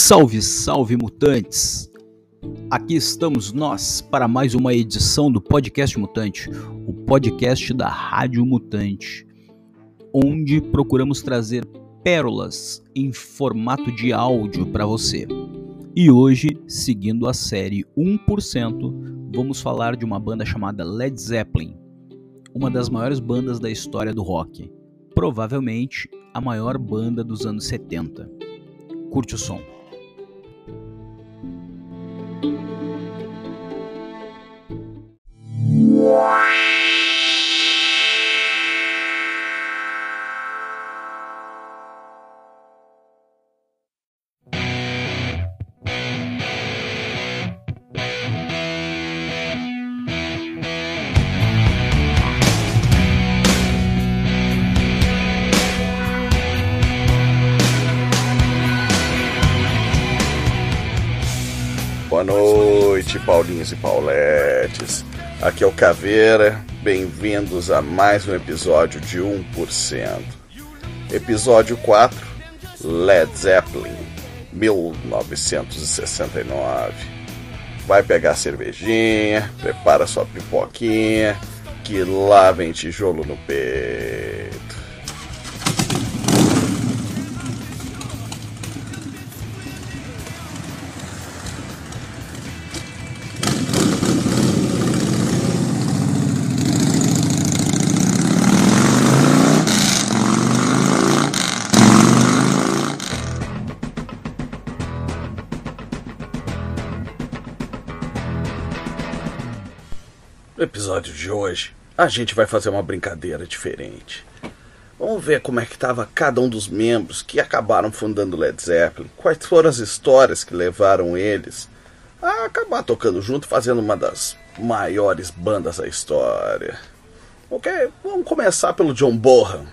Salve, salve mutantes! Aqui estamos nós para mais uma edição do Podcast Mutante, o podcast da Rádio Mutante, onde procuramos trazer pérolas em formato de áudio para você. E hoje, seguindo a série 1%, vamos falar de uma banda chamada Led Zeppelin, uma das maiores bandas da história do rock, provavelmente a maior banda dos anos 70. Curte o som. Boa noite, Paulinhos e Pauletes. Aqui é o Caveira. Bem-vindos a mais um episódio de 1%. Episódio 4, Led Zeppelin, 1969. Vai pegar a cervejinha, prepara sua pipoquinha, que lá vem tijolo no peito. De hoje, a gente vai fazer uma brincadeira diferente. Vamos ver como é que estava cada um dos membros que acabaram fundando Led Zeppelin, quais foram as histórias que levaram eles a acabar tocando junto, fazendo uma das maiores bandas da história. Ok, vamos começar pelo John Bonham,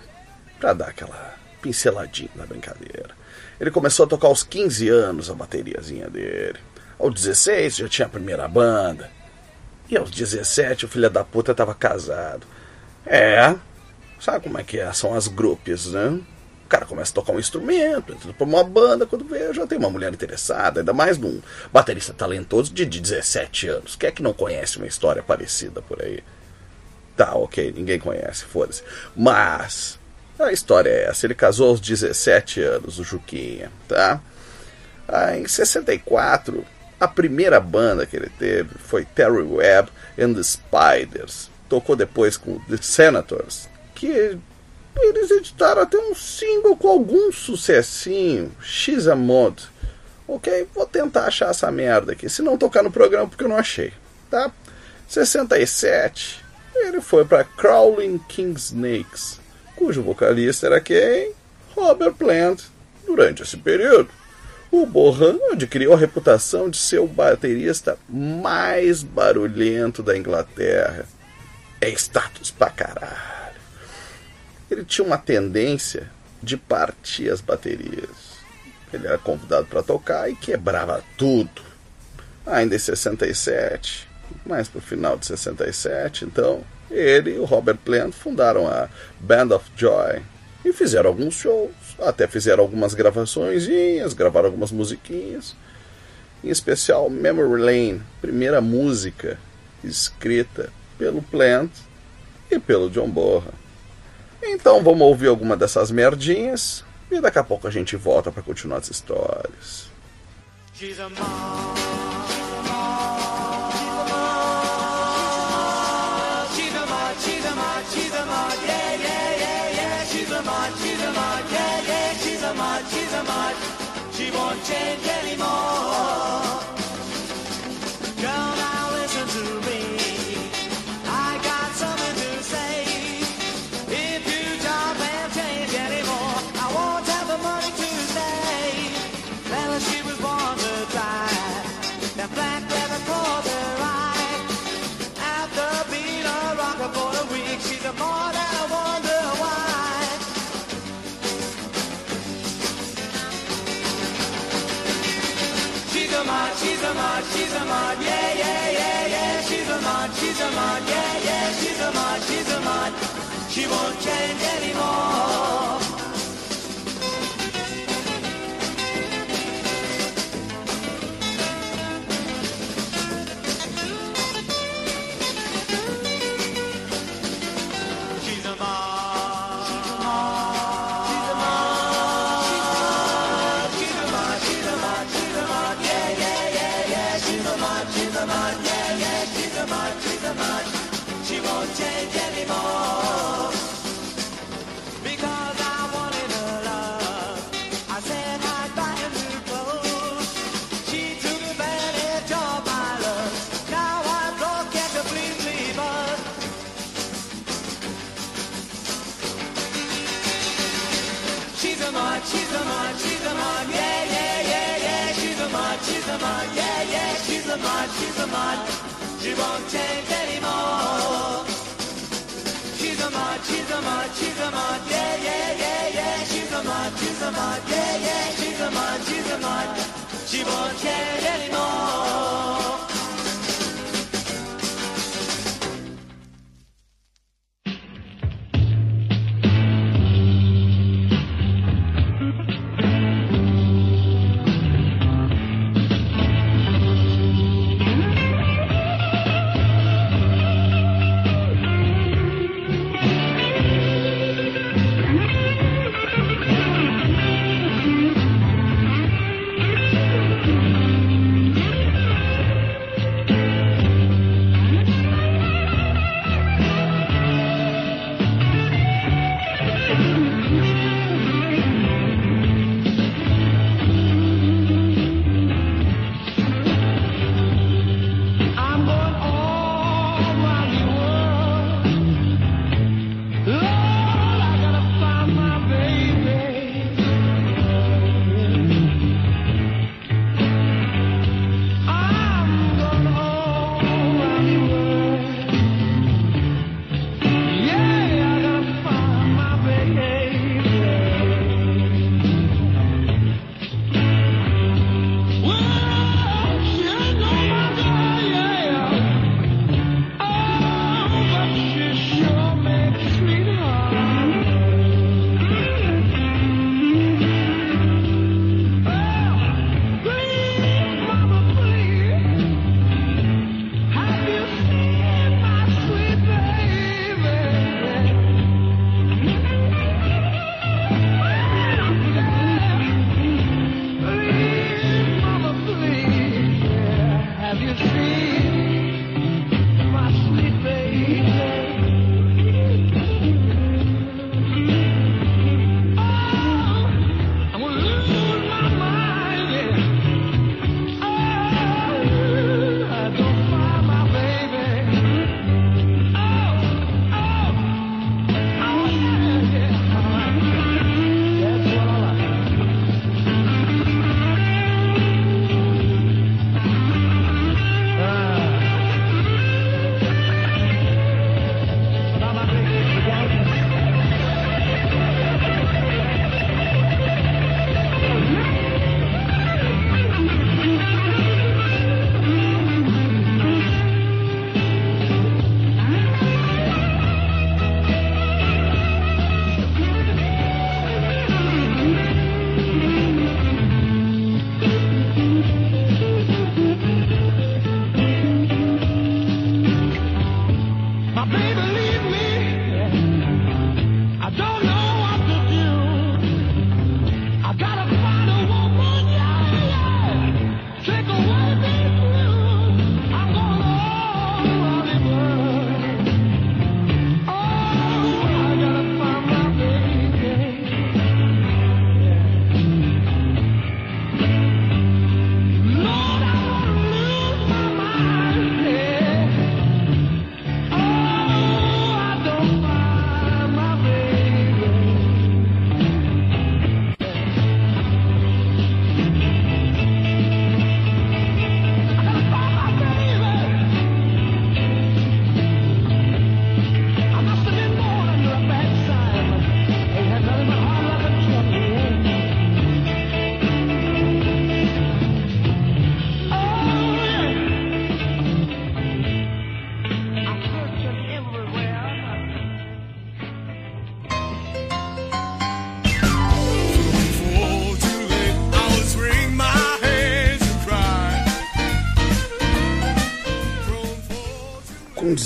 para dar aquela pinceladinha na brincadeira. Ele começou a tocar aos 15 anos a bateriazinha dele. Aos 16 já tinha a primeira banda. E aos 17 o filho da puta tava casado. É, sabe como é que é? São as grupos, né? O cara começa a tocar um instrumento, entra pra uma banda, quando vê, já tem uma mulher interessada, ainda mais num baterista talentoso de, de 17 anos. Quem é que não conhece uma história parecida por aí? Tá, ok, ninguém conhece, foda-se. Mas a história é essa: ele casou aos 17 anos, o Juquinha, tá? Ah, em 64, a primeira banda que ele teve foi Terry Webb and the Spiders. Tocou depois com The Senators, que eles editaram até um single com algum sucessinho, X Mod. Ok, vou tentar achar essa merda aqui. Se não tocar no programa, porque eu não achei. Tá? 67, ele foi para Crawling King Snakes, cujo vocalista era quem? Robert Plant. Durante esse período, o Bohan adquiriu a reputação de ser o baterista mais barulhento da Inglaterra. É status pra caralho. Ele tinha uma tendência de partir as baterias. Ele era convidado para tocar e quebrava tudo. Ainda em 67, mais pro final de 67, então, ele e o Robert Plant fundaram a Band of Joy e fizeram alguns shows, até fizeram algumas gravações, gravaram algumas musiquinhas. Em especial Memory Lane, primeira música escrita pelo Plant e pelo John Bonham. Então vamos ouvir alguma dessas merdinhas e daqui a pouco a gente volta para continuar as histórias. She's a. She's a she's a she's a yeah, change anymore. a she won't change anymore. She's a mod, she's a mod, she's a mod, yeah, yeah, yeah, yeah. She's a mod, she's a mod, yeah, yeah. She's a mod, she's a mod, she won't change anymore.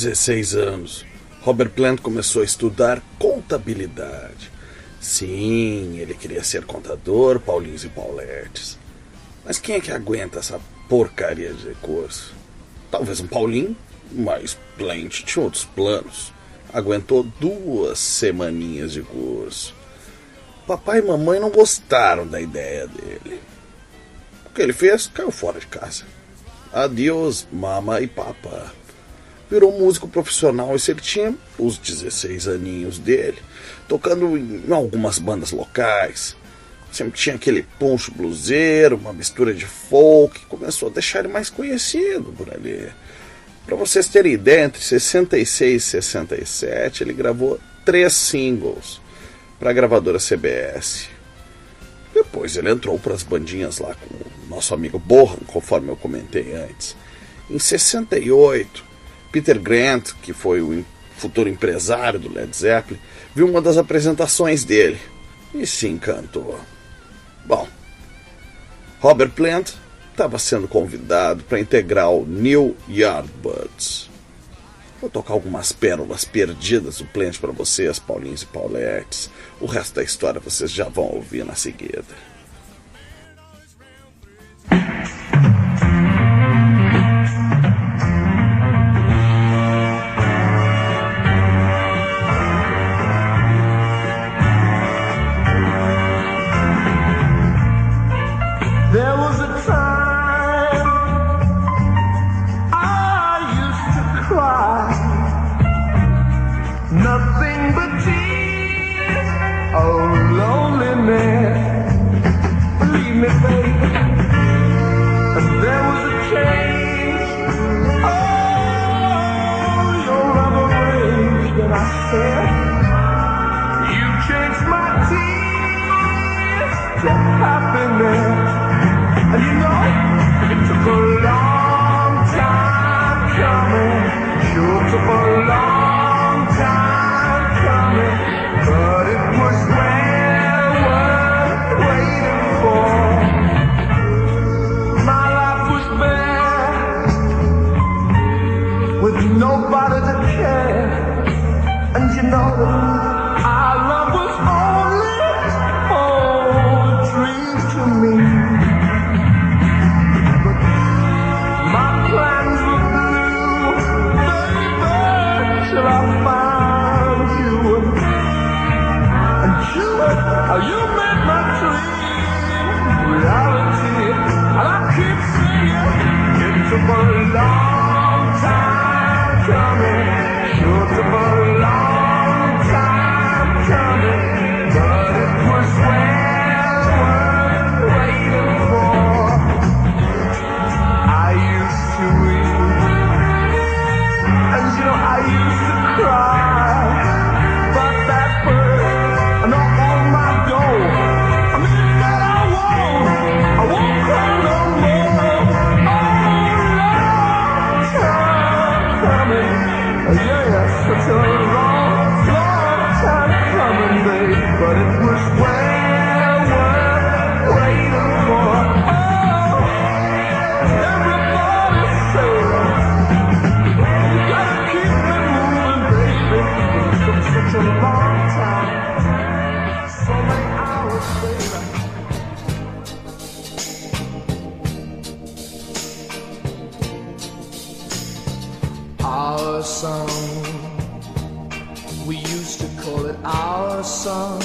16 anos, Robert Plant começou a estudar contabilidade. Sim, ele queria ser contador, Paulinhos e Pauletes. Mas quem é que aguenta essa porcaria de curso? Talvez um Paulinho, mas Plant tinha outros planos. Aguentou duas semaninhas de curso. Papai e mamãe não gostaram da ideia dele. O que ele fez? Caiu fora de casa. Adeus, mama e papa virou músico profissional. Isso ele tinha os 16 aninhos dele, tocando em algumas bandas locais. Sempre tinha aquele poncho bluseiro, uma mistura de folk, começou a deixar ele mais conhecido por ali. Para vocês terem ideia, entre 66 e 67 ele gravou três singles para a gravadora CBS. Depois ele entrou para as bandinhas lá com o nosso amigo Borran, conforme eu comentei antes. Em 68, Peter Grant, que foi o futuro empresário do Led Zeppelin, viu uma das apresentações dele e se encantou. Bom, Robert Plant estava sendo convidado para integrar o New Yardbirds. Vou tocar algumas pérolas perdidas do Plant para vocês, Paulinhos e Pauletes. O resto da história vocês já vão ouvir na seguida. You changed my tears to happiness. And you know, it took a long time coming. Sure took a long time coming. But it was Bye. Song, we used to call it our song.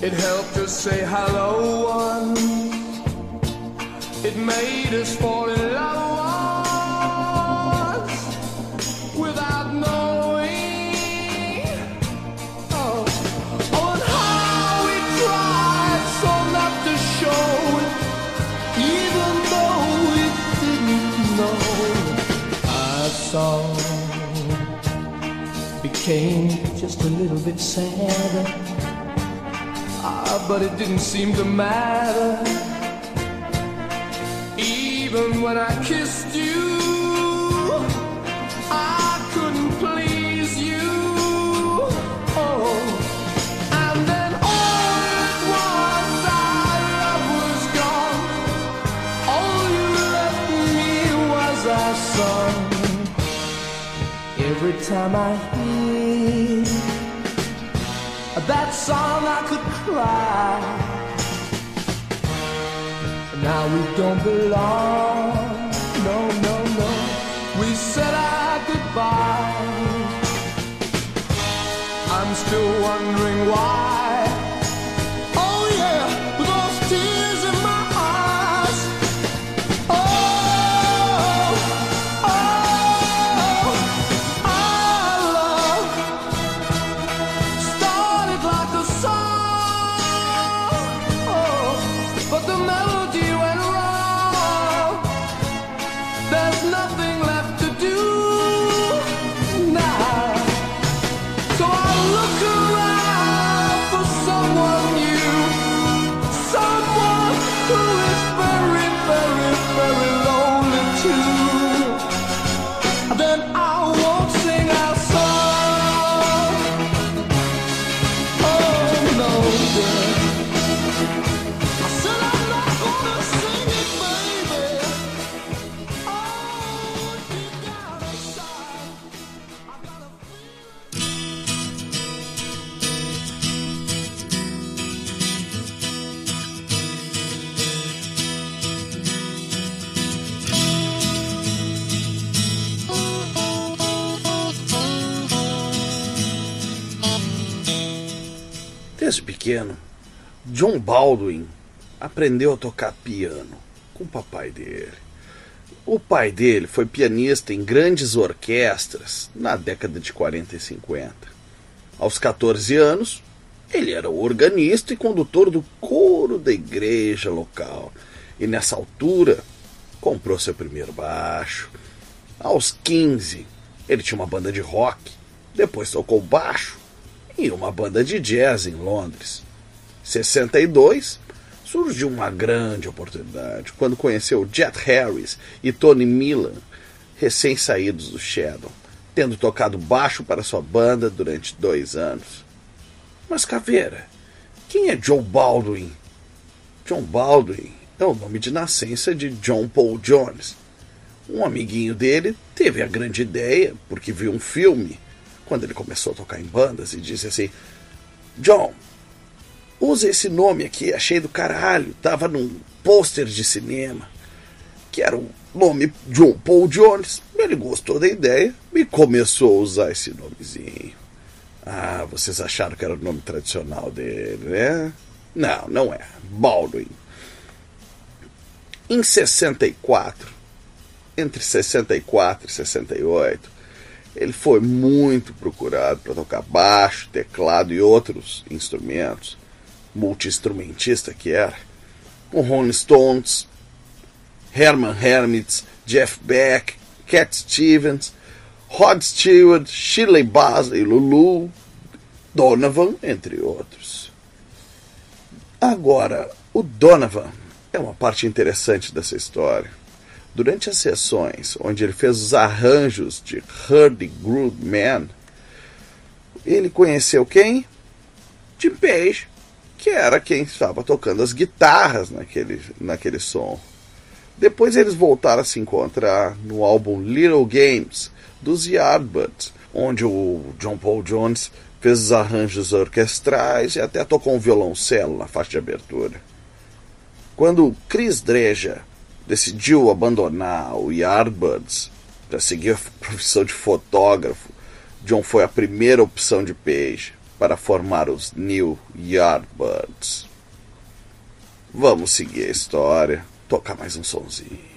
It helped us say hello once. It made us fall little bit sadder. Ah, but it didn't seem to matter. Even when I kissed you, I couldn't please you. Oh, and then all love was gone. All you left me was song. Every time I song, I could cry. Now we don't belong. No, no, no. We said our goodbye. I'm still wondering why. Pequeno, John Baldwin aprendeu a tocar piano com o papai dele. O pai dele foi pianista em grandes orquestras na década de 40 e 50. Aos 14 anos, ele era organista e condutor do coro da igreja local. E nessa altura, comprou seu primeiro baixo. Aos 15, ele tinha uma banda de rock. Depois tocou baixo e uma banda de jazz em Londres. 62, surgiu uma grande oportunidade quando conheceu Jet Harris e Tony Milan, recém-saídos do Shadow, tendo tocado baixo para sua banda durante dois anos. Mas Caveira, quem é Joe Baldwin? John Baldwin é o nome de nascença de John Paul Jones. Um amiguinho dele teve a grande ideia, porque viu um filme, quando ele começou a tocar em bandas, e disse assim: John, usa esse nome aqui, achei do caralho, tava num pôster de cinema, que era o nome John Paul Jones. Ele gostou da ideia e começou a usar esse nomezinho. Ah, vocês acharam que era o nome tradicional dele, né? Não, não é. Baldwin. Em 64, entre 64 e 68, ele foi muito procurado para tocar baixo, teclado e outros instrumentos, multi-instrumentista que era, com Rolling Stones, Herman Hermits, Jeff Beck, Cat Stevens, Rod Stewart, Shirley Bassey, Lulu, Donovan, entre outros. Agora, o Donovan é uma parte interessante dessa história. Durante as sessões onde ele fez os arranjos de Hurdy Man, ele conheceu quem? Jim Page, que era quem estava tocando as guitarras naquele, naquele som. Depois eles voltaram a se encontrar no álbum Little Games dos Yardbirds, onde o John Paul Jones fez os arranjos orquestrais e até tocou um violoncelo na faixa de abertura. Quando Chris Dreja decidiu abandonar o Yardbirds para seguir a profissão de fotógrafo, John foi a primeira opção de Page para formar os New Yardbirds. Vamos seguir a história, tocar mais um sonzinho.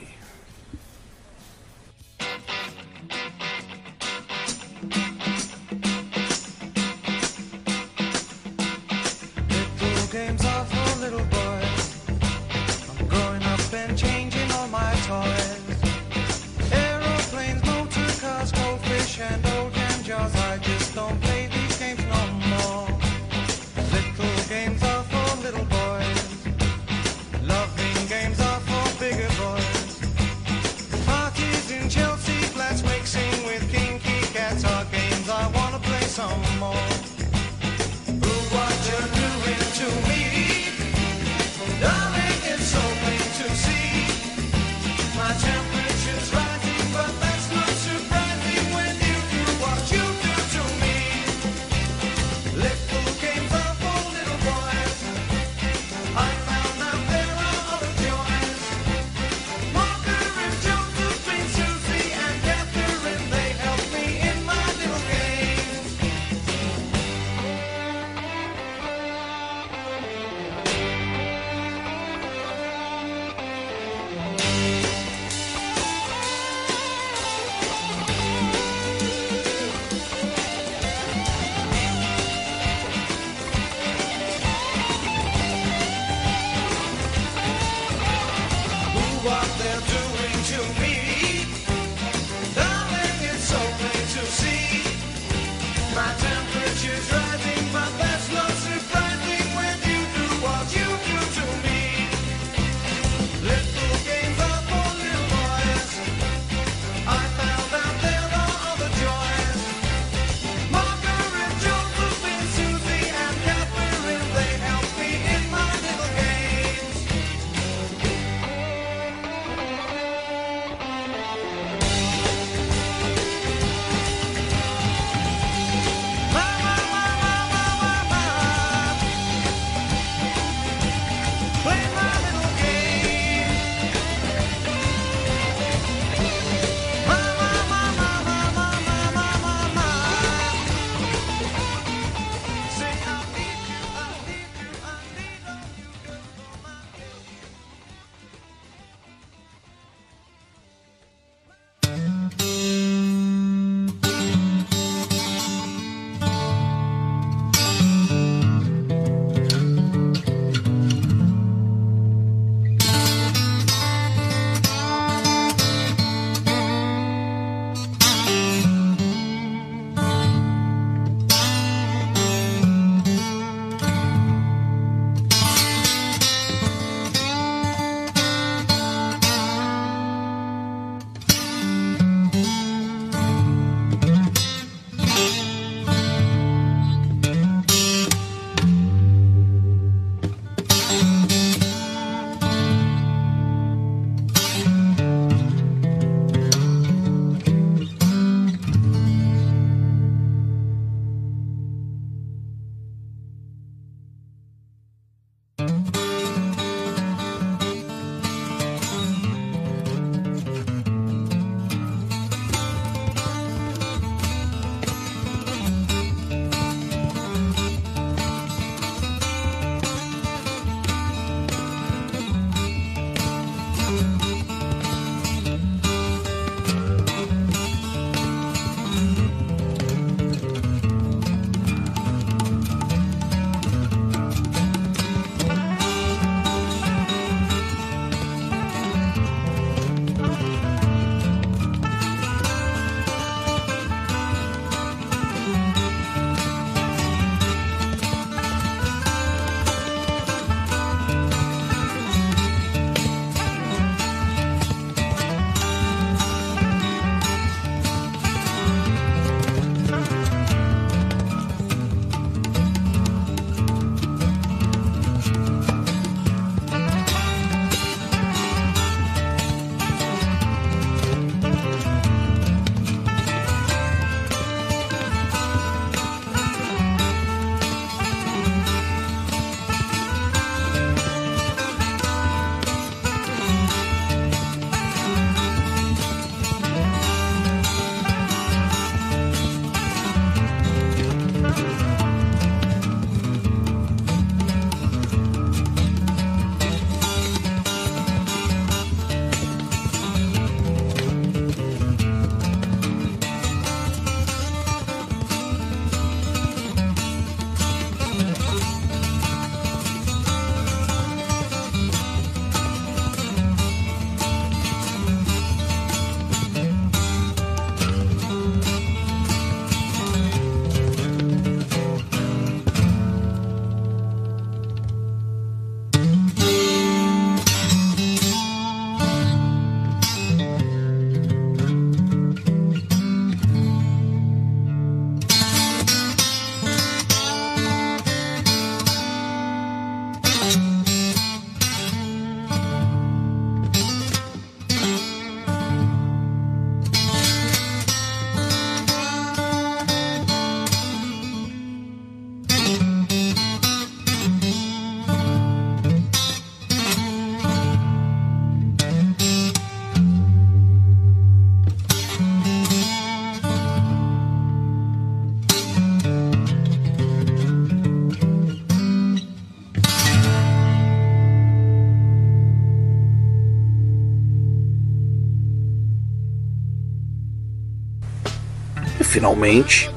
Finalmente,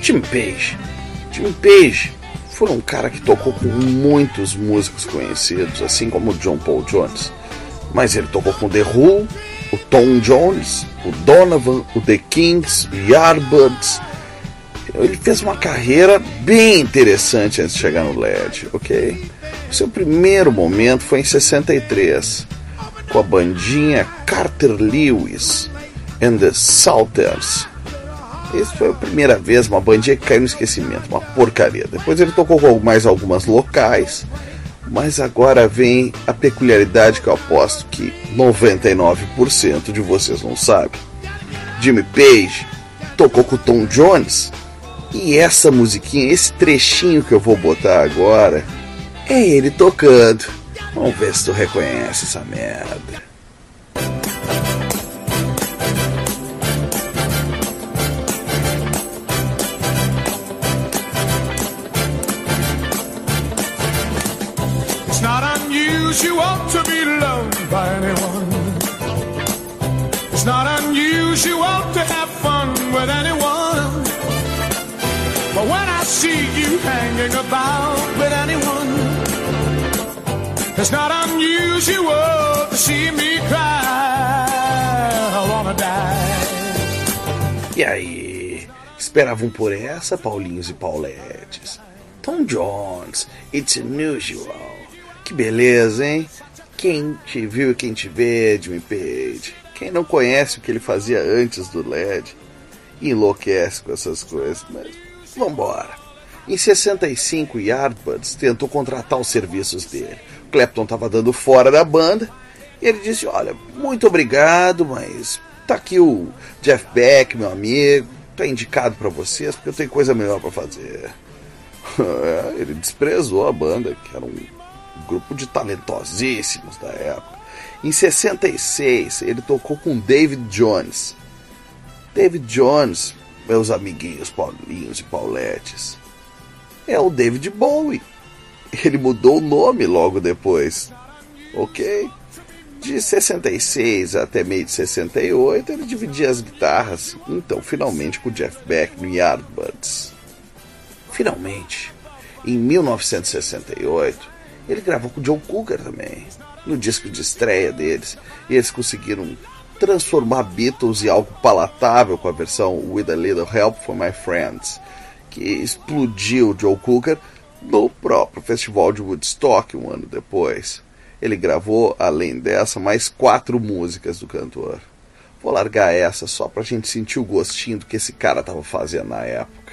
Jimmy Page. Jimmy Page foi um cara que tocou com muitos músicos conhecidos, assim como John Paul Jones. Mas ele tocou com The Who, o Tom Jones, o Donovan, o The Kings, Yardbirds. Ele fez uma carreira bem interessante antes de chegar no LED, ok? Seu primeiro momento foi em 63, com a bandinha Carter Lewis and the Salters. Essa foi a primeira vez, uma bandinha que caiu no esquecimento, uma porcaria. Depois ele tocou com mais algumas locais, mas agora vem a peculiaridade que eu aposto que 99% de vocês não sabem. Jimmy Page tocou com o Tom Jones e essa musiquinha, esse trechinho que eu vou botar agora, é ele tocando. Vamos ver se tu reconhece essa merda. It's not unusual to see me cry. I wanna die. E aí, esperavam por essa, Paulinhos e Pauletes? Tom Jones, It's Unusual. Que beleza, hein? Quem te viu e quem te vê, Jimmy Page. Quem não conhece o que ele fazia antes do LED, enlouquece com essas coisas, mas vambora. Em 65, Yardbirds tentou contratar os serviços dele. Clapton estava dando fora da banda e ele disse: Olha, muito obrigado, mas tá aqui o Jeff Beck, meu amigo, tá indicado para vocês porque eu tenho coisa melhor para fazer. Ele desprezou a banda, que era um grupo de talentosíssimos da época. Em 66, ele tocou com David Jones. David Jones, meus amiguinhos Paulinhos e Pauletes, é o David Bowie. Ele mudou o nome logo depois. Ok? De 66 até meio de 68, ele dividia as guitarras, então finalmente com Jeff Beck no Yardbirds. Finalmente, em 1968, ele gravou com Joe Cooker também, no disco de estreia deles, e eles conseguiram transformar Beatles em algo palatável com a versão With a Little Help from My Friends, que explodiu Joe Cooker no próprio festival de Woodstock um ano depois. Ele gravou, além dessa, mais quatro músicas do cantor. Vou largar essa só pra gente sentir o gostinho do que esse cara tava fazendo na época.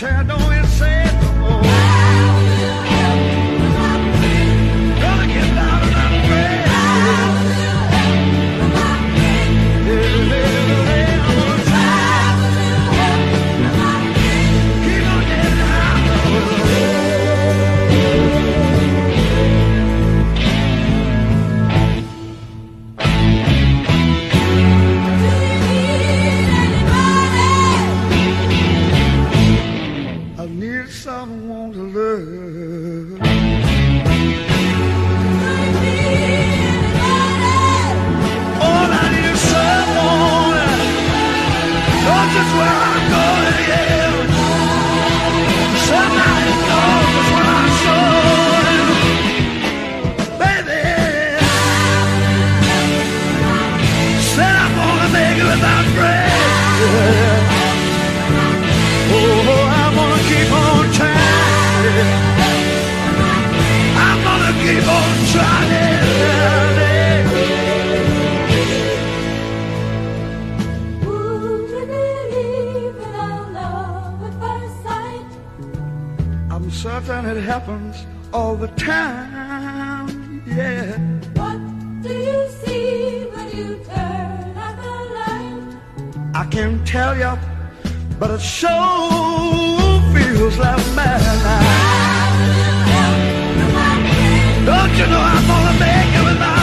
own? I the time. Yeah. What do you see when you turn out the light? I can't tell you, but it sure feels like madness. Don't you know I'm gonna make it without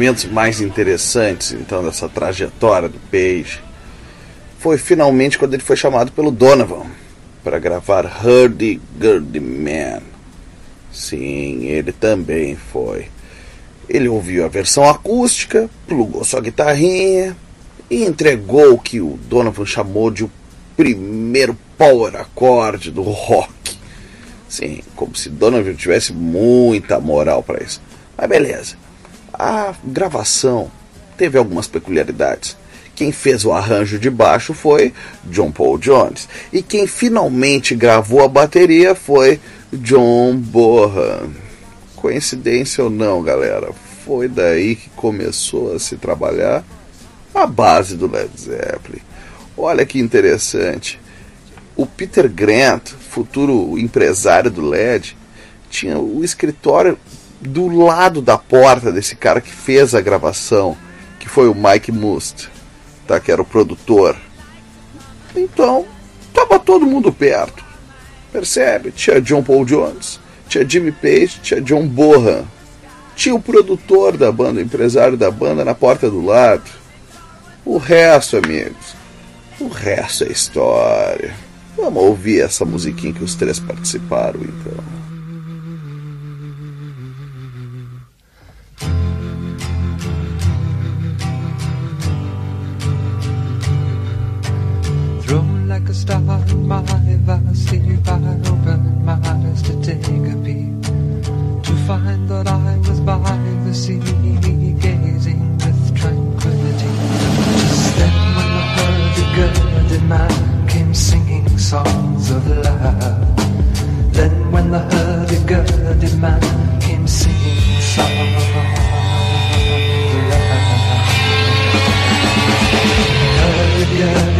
momentos mais interessantes, então, dessa trajetória do Page foi finalmente quando ele foi chamado pelo Donovan para gravar Hurdy Gurdy Man. Sim, ele também foi. Ele ouviu a versão acústica, plugou sua guitarrinha e entregou o que o Donovan chamou de o primeiro power acorde do rock. Sim, como se Donovan tivesse muita moral para isso. Mas beleza. A gravação teve algumas peculiaridades. Quem fez o arranjo de baixo foi John Paul Jones. E quem finalmente gravou a bateria foi John Bonham. Coincidência ou não, galera? Foi daí que começou a se trabalhar a base do Led Zeppelin. Olha que interessante. o Peter Grant, futuro empresário do LED, tinha o escritório do lado da porta desse cara que fez a gravação, que foi o Mike Must, tá? que era o produtor. Então, tava todo mundo perto. Percebe? Tinha John Paul Jones, tinha Jimmy Page, tinha John Bohan. Tinha o produtor da banda, o empresário da banda na porta do lado. O resto, amigos, o resto é história. Vamos ouvir essa musiquinha que os três participaram, então. Thrown like a star in my vast sleep, I opened my eyes to take a peek To find that I was by the sea, gazing with tranquility. Just then, when I heard the hurdy-gurdy man came singing songs of love. Then, when the hurdy-gurdy man came singing songs of love.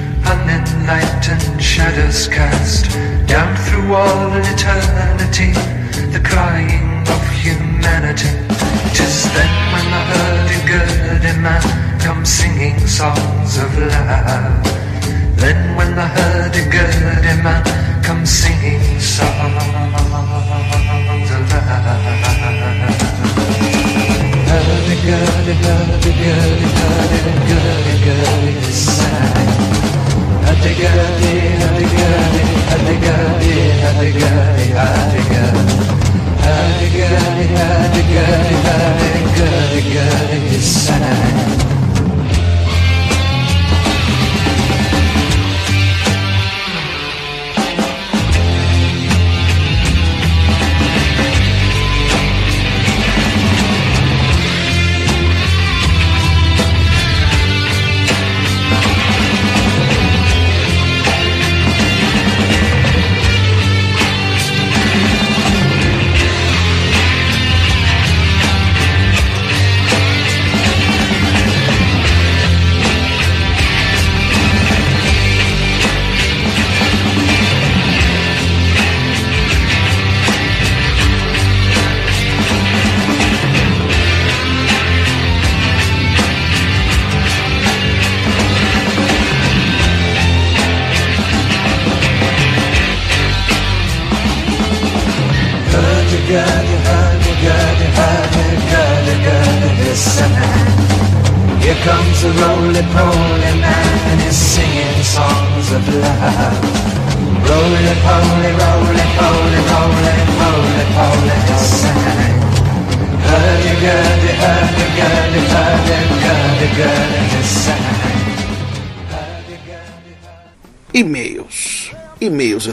unenlightened shadows cast down through all eternity, the crying of humanity. Tis then when the hurdy-gurdy man comes singing songs of love. Then when the hurdy-gurdy man comes singing songs of love. Hurdy gurdy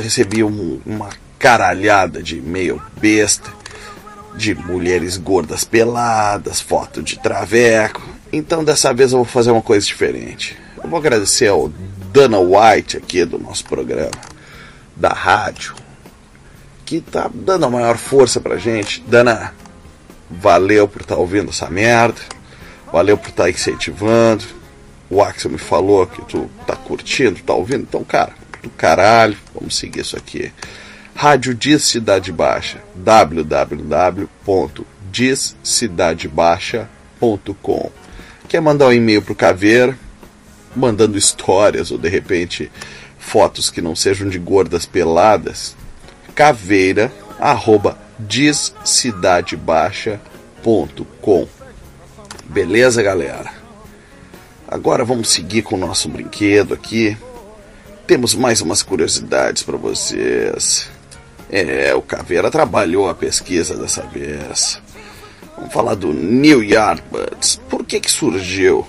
recebi um- uma caralhada de e-mail besta, de mulheres gordas peladas, foto de traveco. Então dessa vez eu vou fazer uma coisa diferente. Eu vou agradecer ao Dana White aqui do nosso programa, da rádio, que tá dando a maior força pra gente. Dana, valeu por estar ouvindo essa merda. Valeu por estar incentivando. O Axel me falou que tu tá curtindo, tá ouvindo. Então, cara, do caralho, vamos seguir isso aqui. Rádio Diz Cidade Baixa, www.dizcidadebaixa.com. Quer mandar um e-mail pro Caveira, mandando histórias ou de repente fotos que não sejam de gordas peladas? Caveira, arroba dizcidadebaixa.com. Beleza, galera? Agora vamos seguir com o nosso brinquedo aqui. Temos mais umas curiosidades para vocês. É, o Caveira trabalhou a pesquisa dessa vez. Vamos falar do New Yardbirds. Por que que surgiu?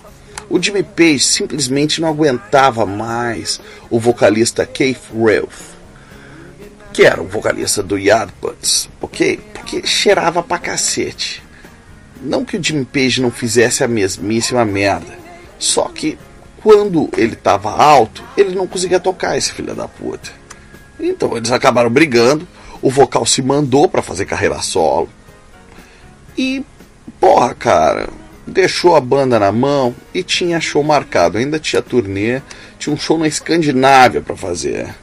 O Jimmy Page simplesmente não aguentava mais o vocalista Keith Relf. que era o vocalista do Yardbirds, ok? Porque cheirava pra cacete. Não que o Jimmy Page não fizesse a mesmíssima merda, só que quando ele tava alto, ele não conseguia tocar esse filho da puta. Então eles acabaram brigando, o vocal se mandou pra fazer carreira solo. E, porra, cara, deixou a banda na mão e tinha show marcado, ainda tinha turnê, tinha um show na Escandinávia pra fazer.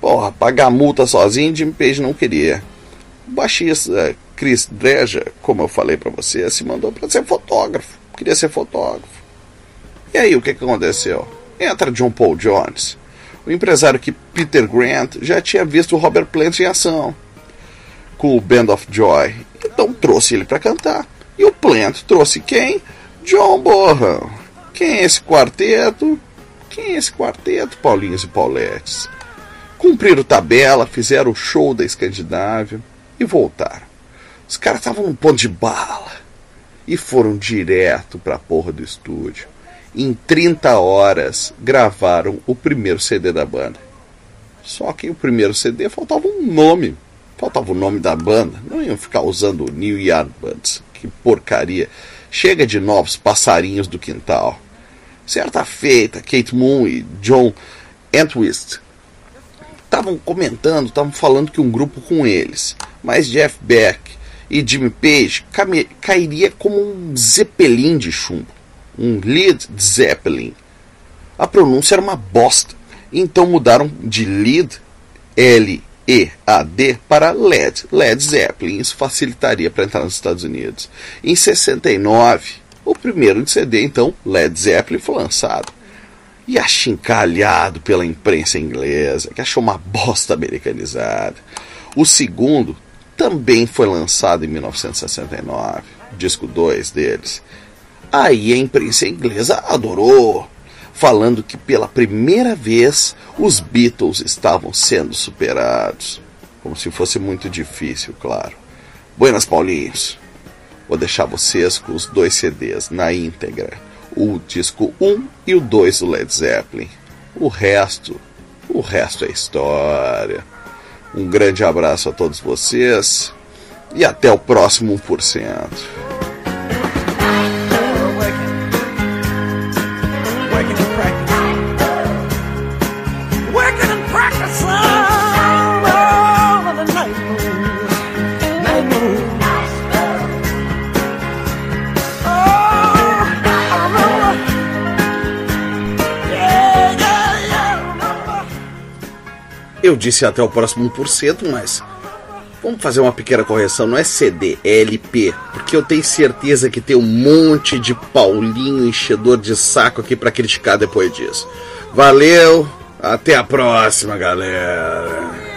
Porra, pagar multa sozinho, Jimmy Page não queria. O baixista Chris Dreja, como eu falei pra você, se mandou pra ser fotógrafo. Queria ser fotógrafo. E aí, o que, aconteceu? Entra John Paul Jones, o empresário que Peter Grant já tinha visto o Robert Plant em ação com o Band of Joy. Então trouxe ele para cantar. E o Plant trouxe quem? John Bonham. Quem é esse quarteto? Quem é esse quarteto, Paulinhos e Pauletes? Cumpriram tabela, fizeram o show da Escandinávia e voltaram. Os caras estavam num ponto de bala e foram direto pra porra do estúdio. Em 30 horas gravaram o primeiro CD da banda. Só que o primeiro CD faltava um nome. Faltava o nome da banda. Não iam ficar usando New Yardbirds. Que porcaria. Chega de novos passarinhos do quintal. Certa feita, Kate Moon e John Entwist estavam comentando, estavam falando que um grupo com eles, mas Jeff Beck e Jimmy Page cairia como um zeppelin de chumbo, um Lead Zeppelin. A pronúncia era uma bosta, então mudaram de Lead, L-E-A-D, para LED, Led Zeppelin. Isso facilitaria para entrar nos Estados Unidos. Em 69, o primeiro CD, então, Led Zeppelin, foi lançado e achincalhado pela imprensa inglesa, que achou uma bosta americanizada. O segundo também foi lançado em 1969, disco 2 deles. Aí a imprensa inglesa adorou, falando que pela primeira vez os Beatles estavam sendo superados. Como se fosse muito difícil, claro. Buenas Paulinhos, vou deixar vocês com os dois CDs na íntegra o disco 1 e o 2 do Led Zeppelin. O resto, o resto é história. Um grande abraço a todos vocês e até o próximo 1%. Eu disse até o próximo 1%, mas vamos fazer uma pequena correção. Não é CD, é LP. Porque eu tenho certeza que tem um monte de Paulinho enchedor de saco aqui para criticar depois disso. Valeu, até a próxima, galera.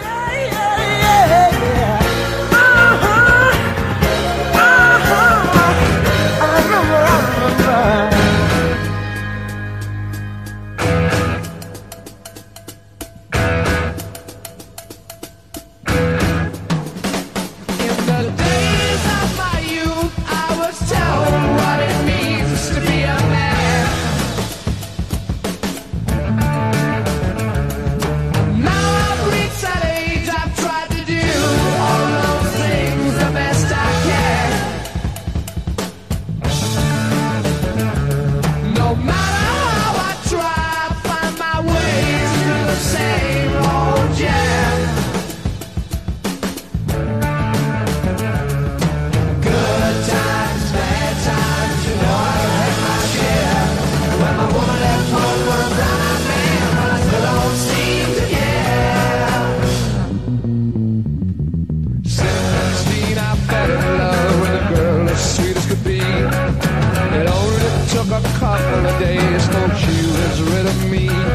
Me.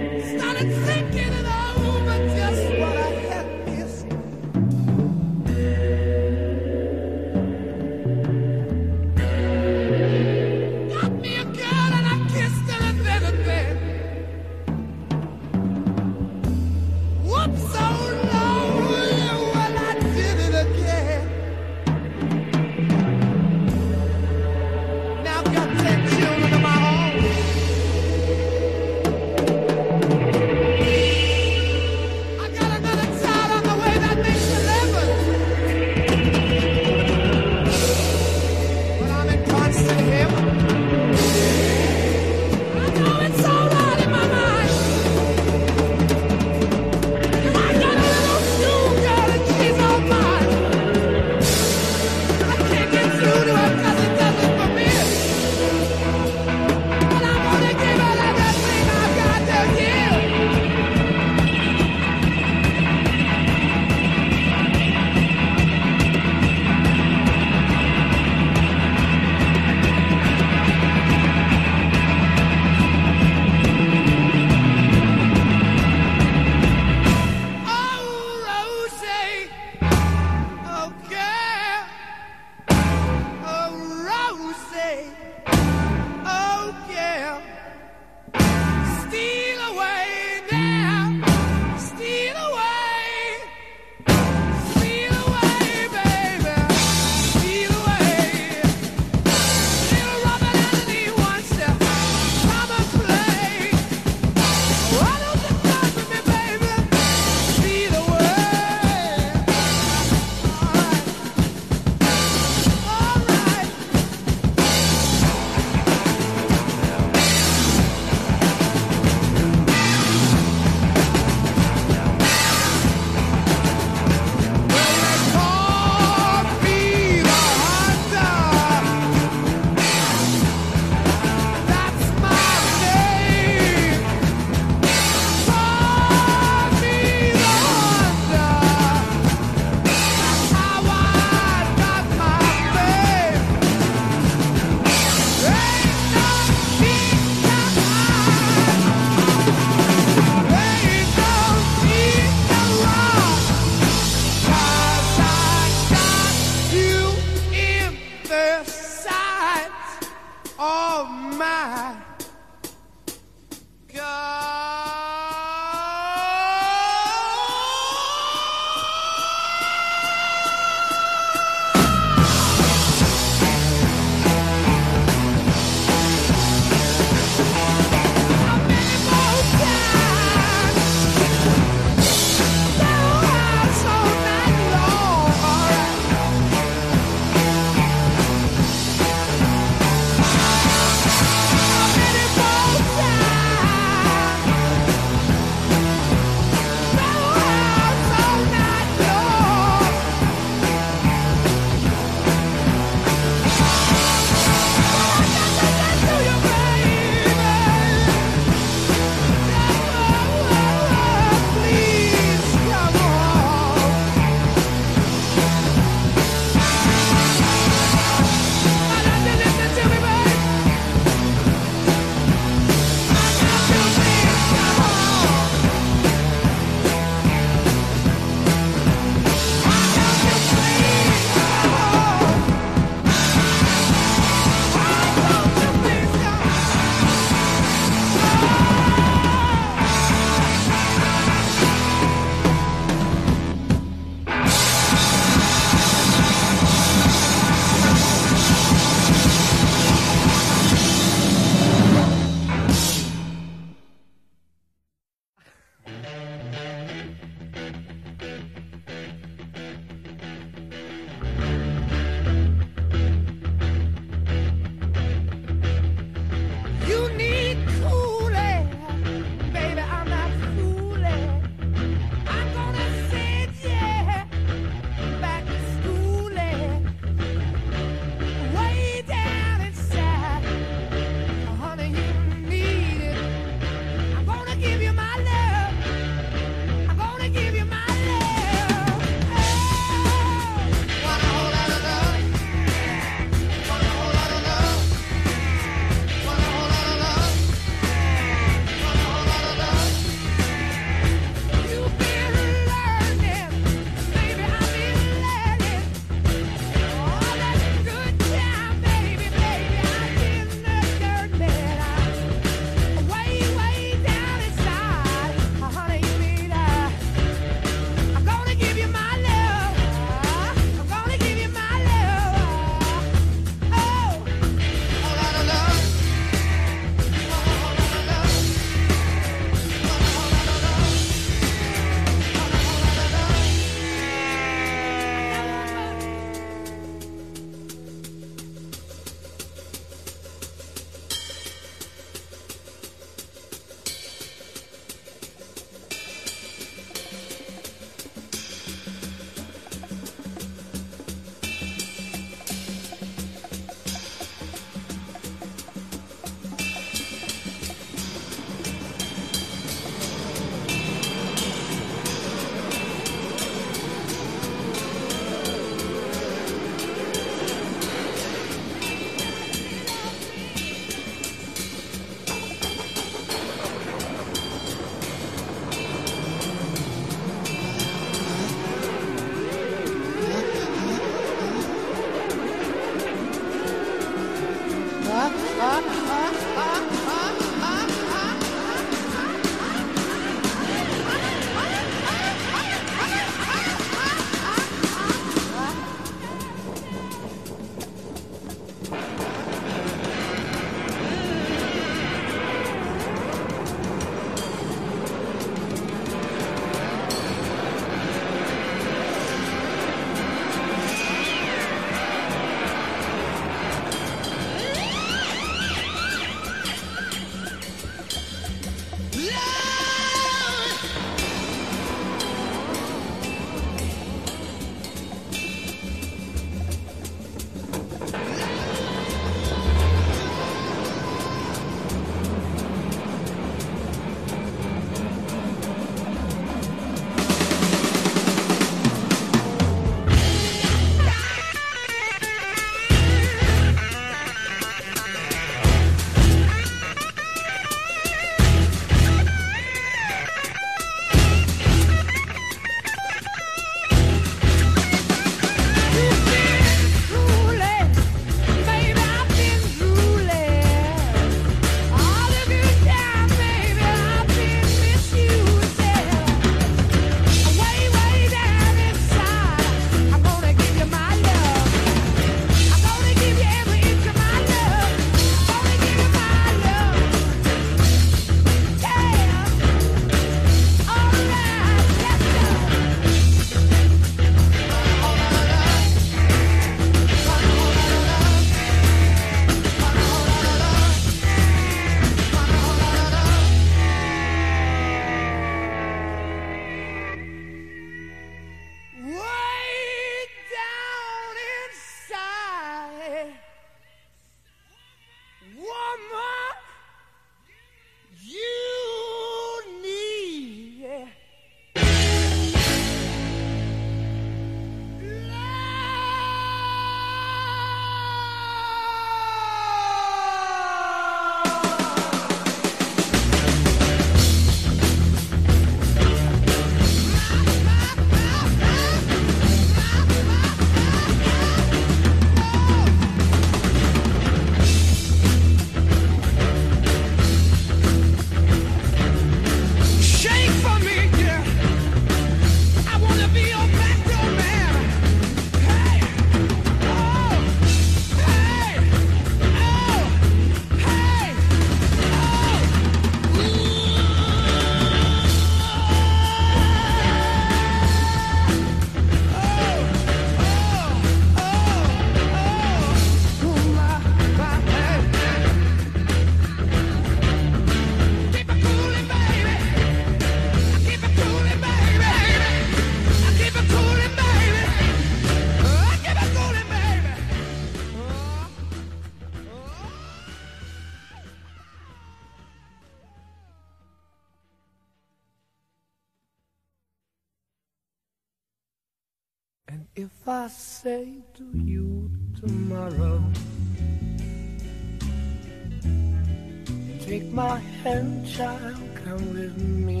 Child, come with me.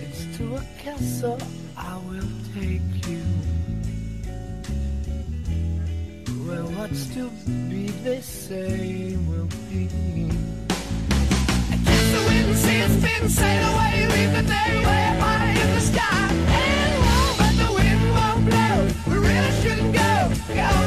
It's to a castle I will take you. Where what's to be, they say, will be. Kiss the wind, it spin, sail away, leave the day way high in the sky. And warm, but the wind won't blow. We really shouldn't go. It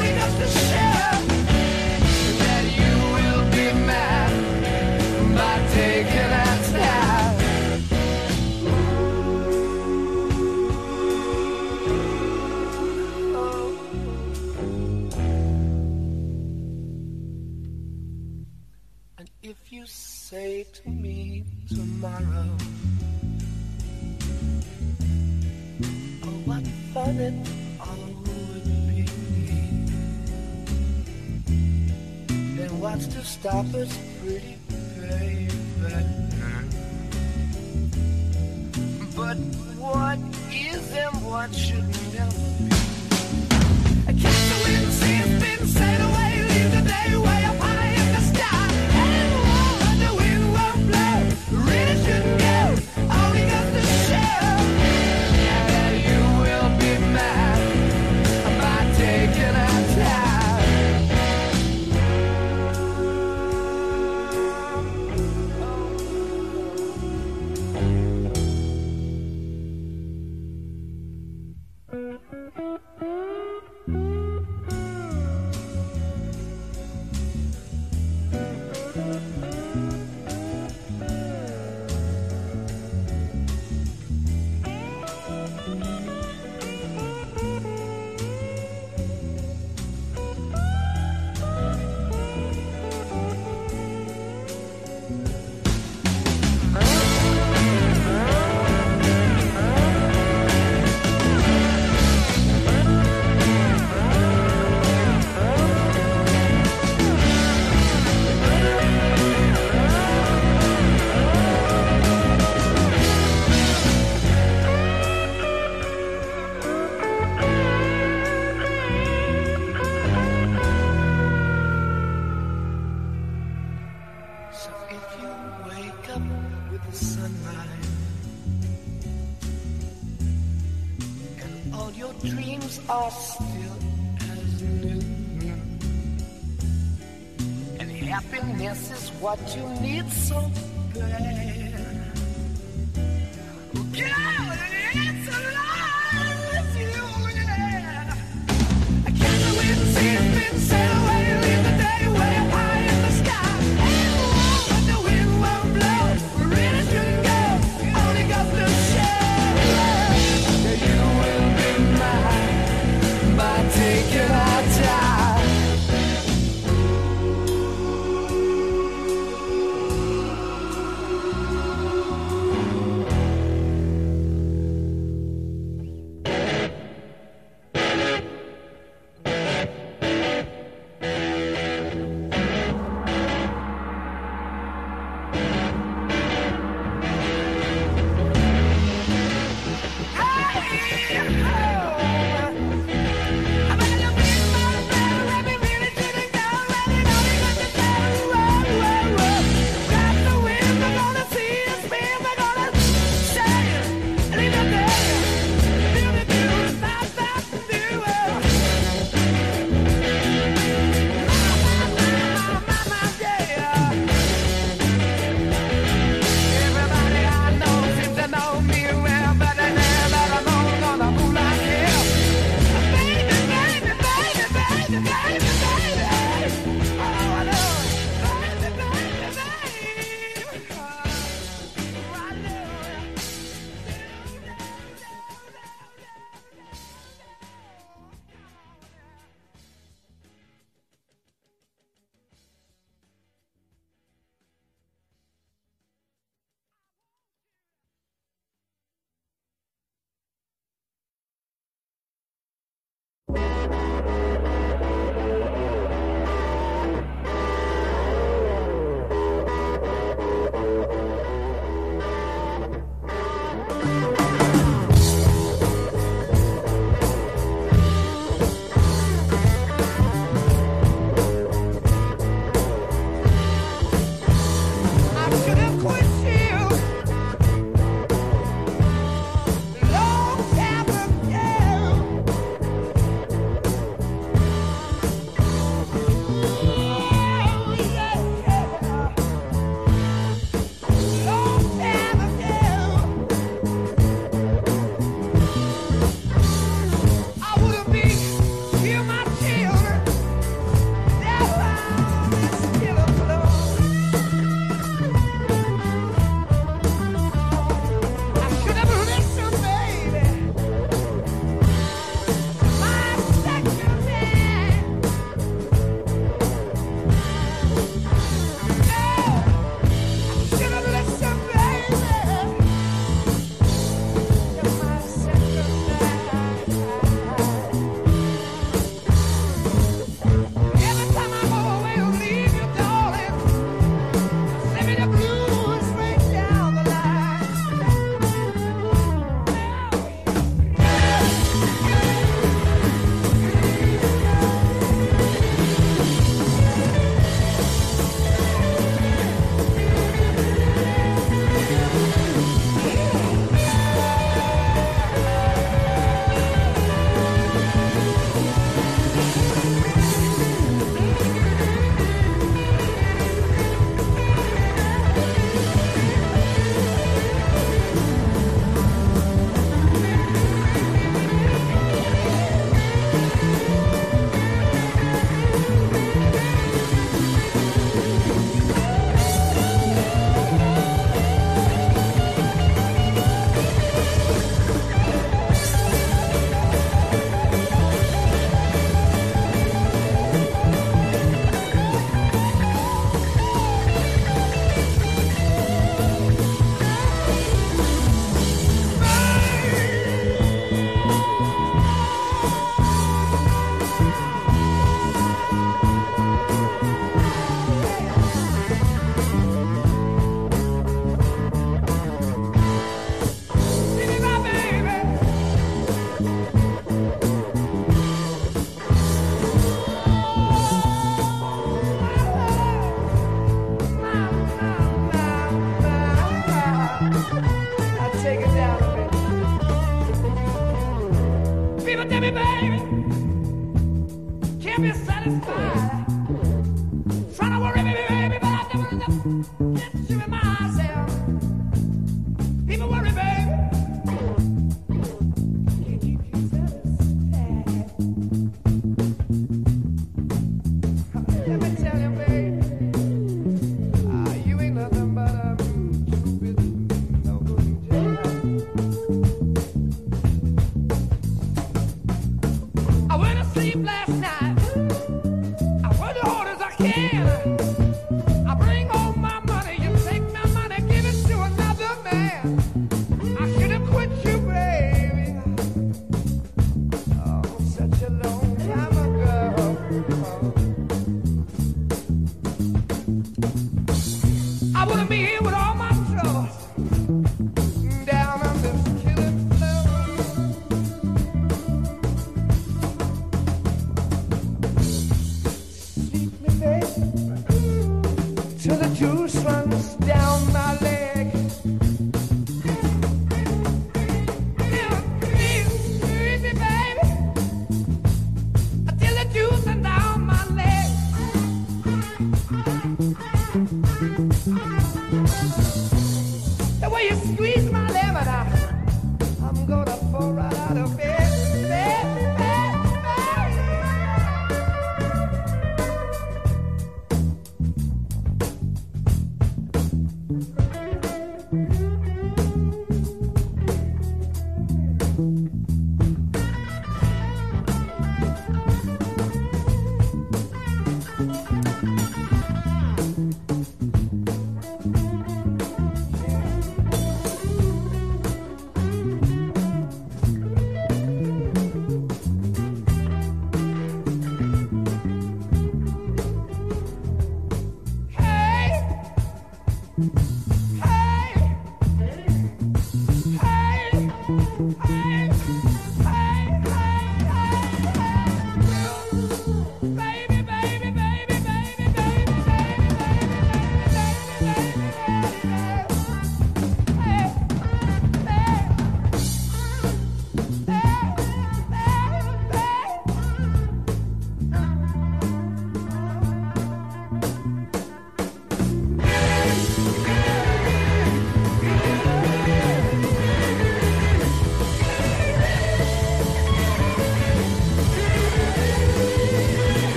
to me tomorrow, Oh, what fun it all would be. Then what's to stop us, pretty baby? But what is and what should never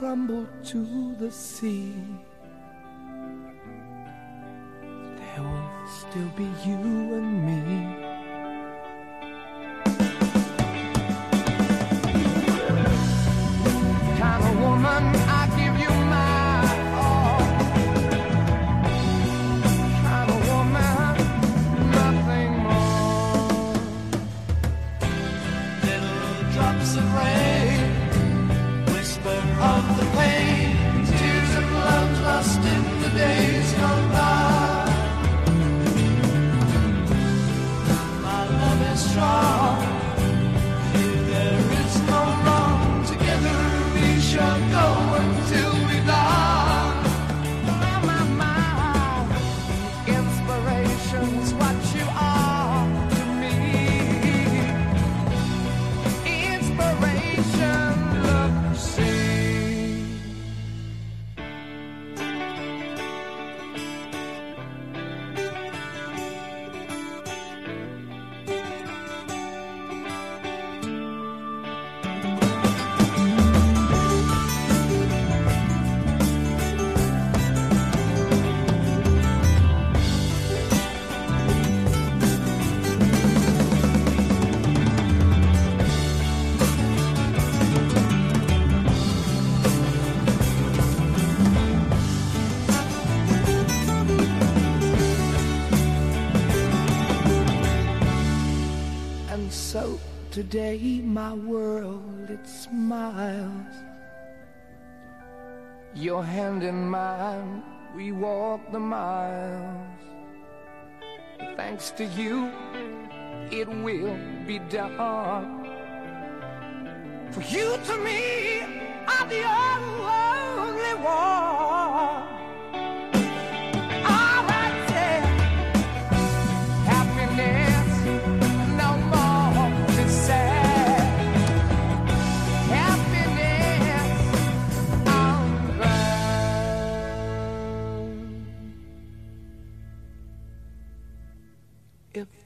crumble to the sea, day my world it smiles. Your hand in mine, we walk the miles. Thanks to you, it will be done. For you to me are the only one.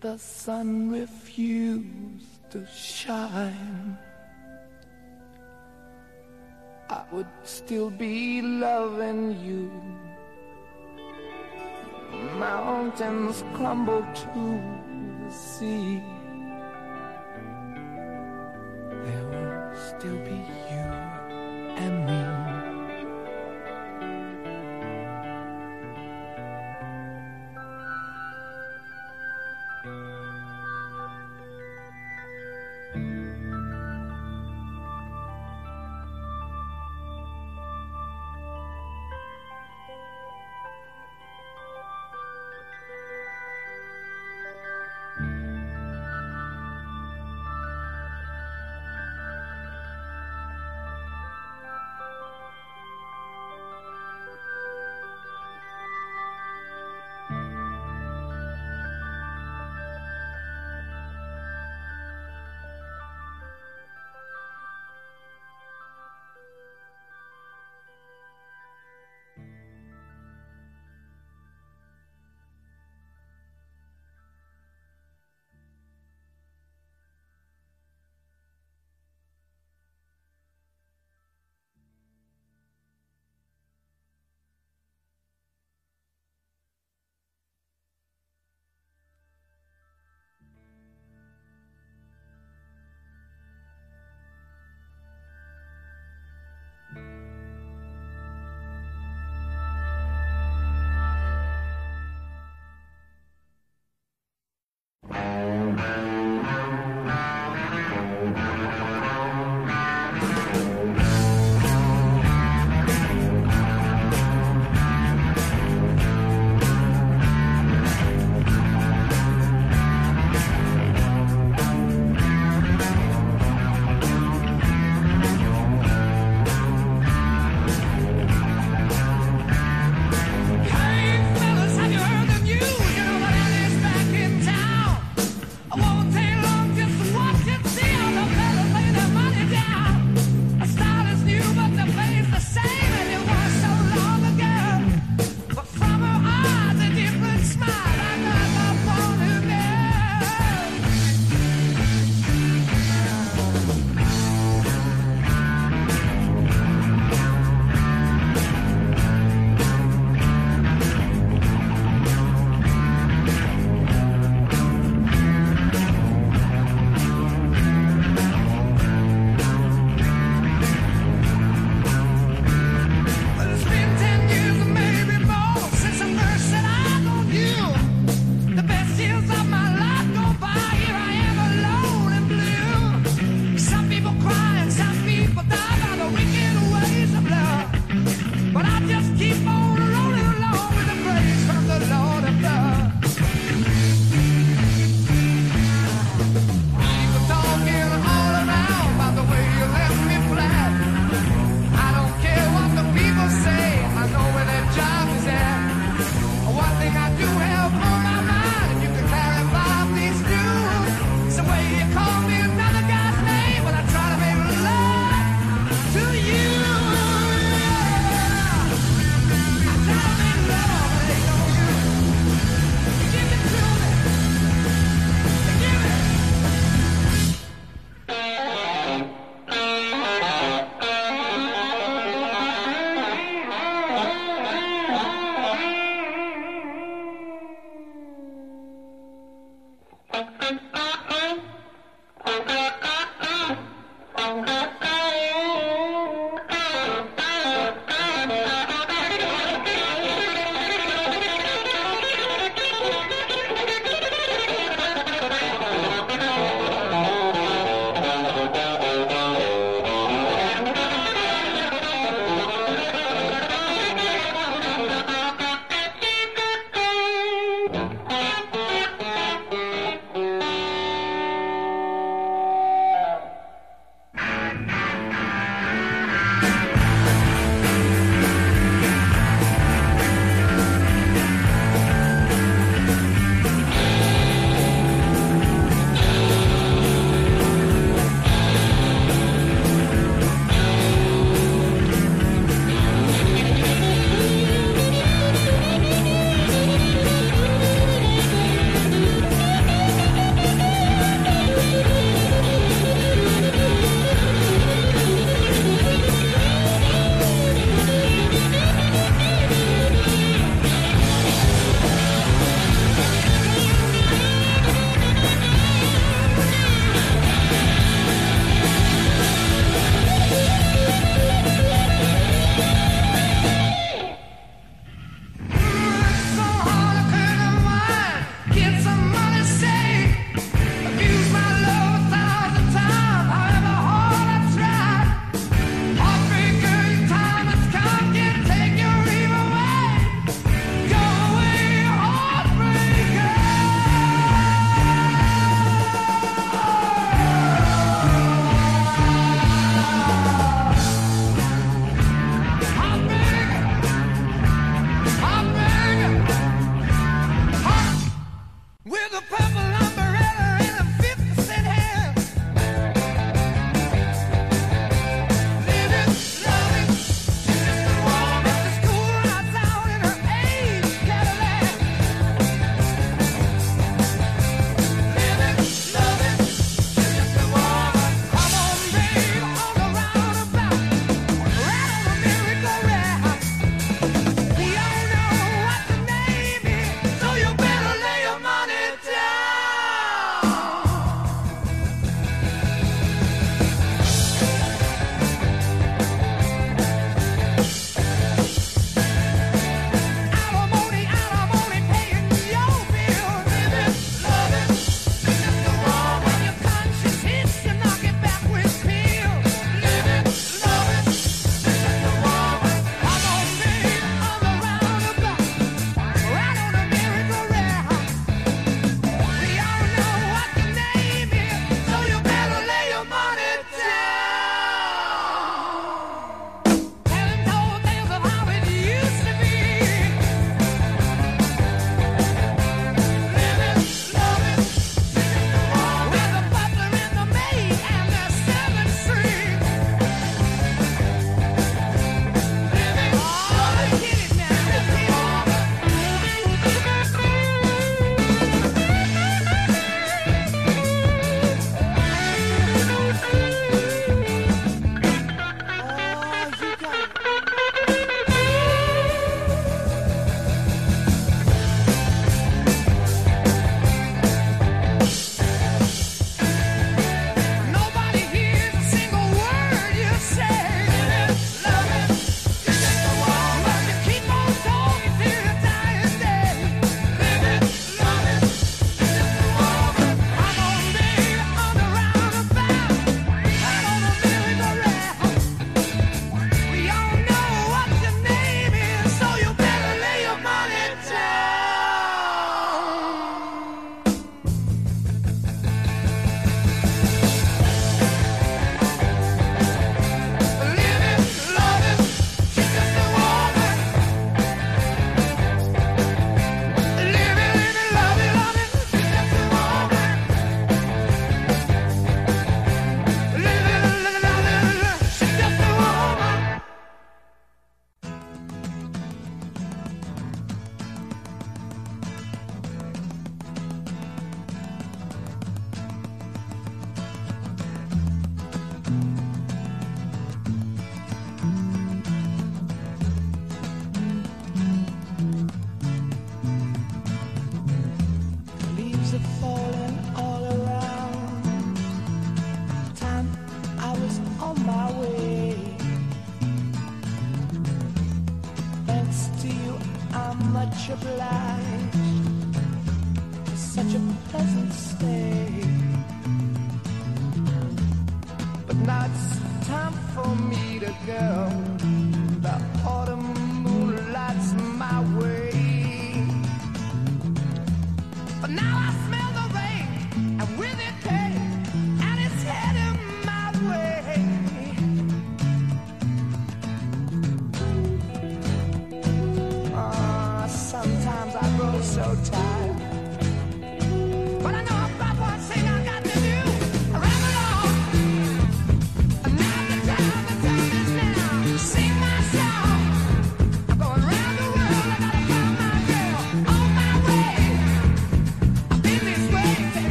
The sun refused to shine. I would still be loving you. Mountains crumble to the sea. There will still be you and me.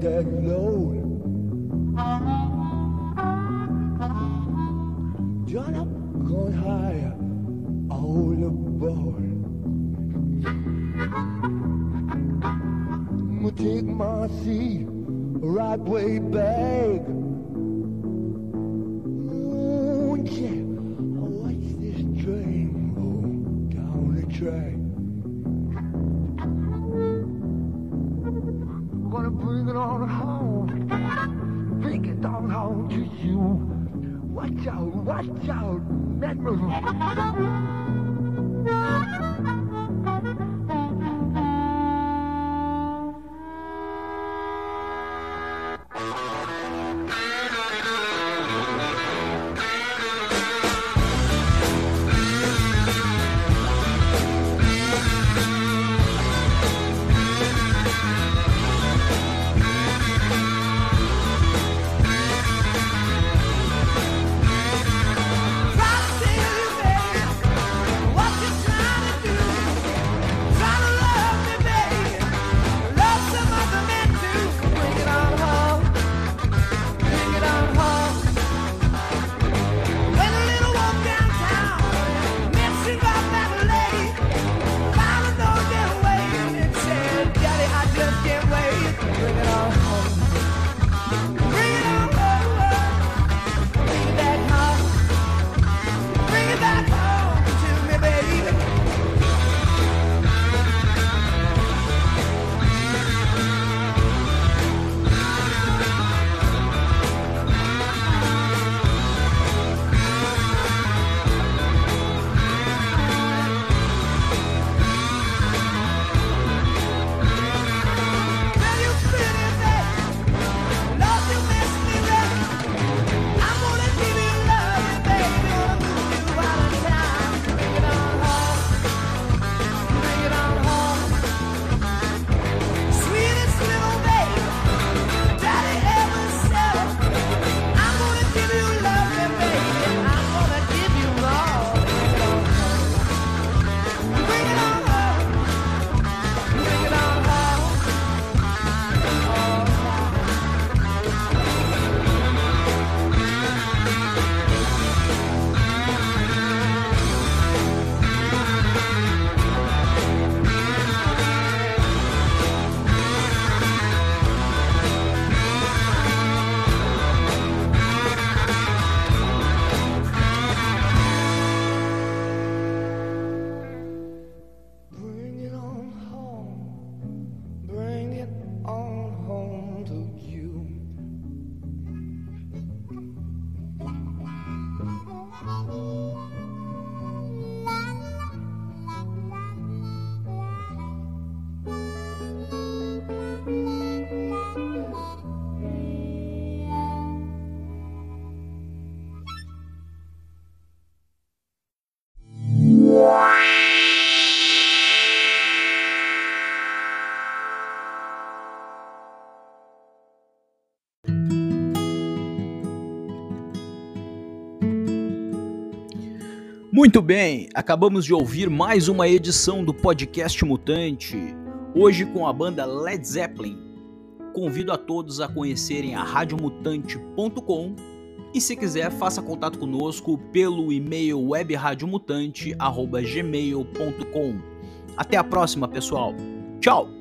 that load. John, I'm going higher, all aboard. I'm gonna take my seat right way back. Oh, yeah, I watch this train roll down the track. Gonna bring it on home, bring it on home to you. Watch out, watch out, memory. Muito bem, acabamos de ouvir mais uma edição do podcast Mutante, hoje com a banda Led Zeppelin. Convido a todos a conhecerem a radiomutante.com e se quiser faça contato conosco pelo e-mail webradiomutante@gmail.com. Até a próxima, pessoal. Tchau.